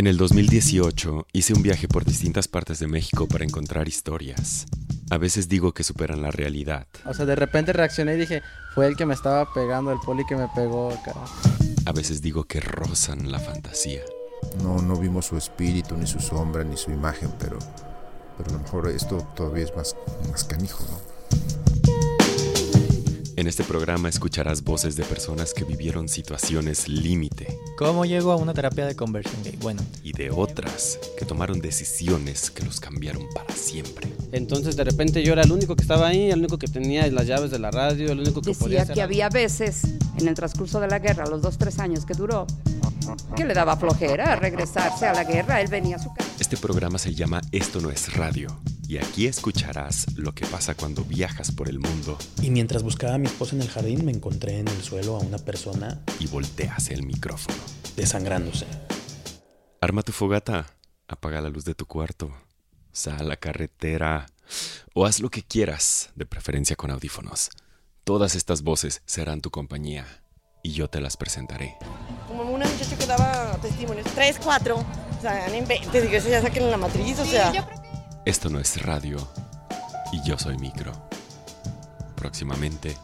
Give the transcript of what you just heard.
En el 2018 hice un viaje por distintas partes de México para encontrar historias. A veces digo que superan la realidad. O sea, de repente reaccioné y dije, fue el que me estaba pegando, el poli que me pegó acá. A veces digo que rozan la fantasía. No, no vimos su espíritu, ni su sombra, ni su imagen, pero, pero a lo mejor esto todavía es más, más canijo, ¿no? En este programa escucharás voces de personas que vivieron situaciones límite ¿Cómo llego a una terapia de conversión gay? Bueno, y de otras que tomaron decisiones que los cambiaron para siempre. Entonces de repente yo era el único que estaba ahí, el único que tenía las llaves de la radio, el único que podía Decía hacer que algo. había veces en el transcurso de la guerra, los dos, tres años que duró, que le daba flojera regresarse a la guerra. Él venía a su casa. Este programa se llama Esto no es radio y aquí escucharás lo que pasa cuando viajas por el mundo Y mientras buscaba a mi esposa en el jardín, me encontré en el suelo a una persona y volteas el micrófono. desangrándose. Arma tu fogata, apaga la luz de tu cuarto, sal a la carretera o haz lo que quieras, de preferencia con audífonos. Todas estas voces serán tu compañía y yo te las presentaré. Como una muchacha que daba testimonios, tres, cuatro, o sea, no inventes, digo, eso ya saquen la matriz, o sea. Esto no es radio y yo soy micro. Próximamente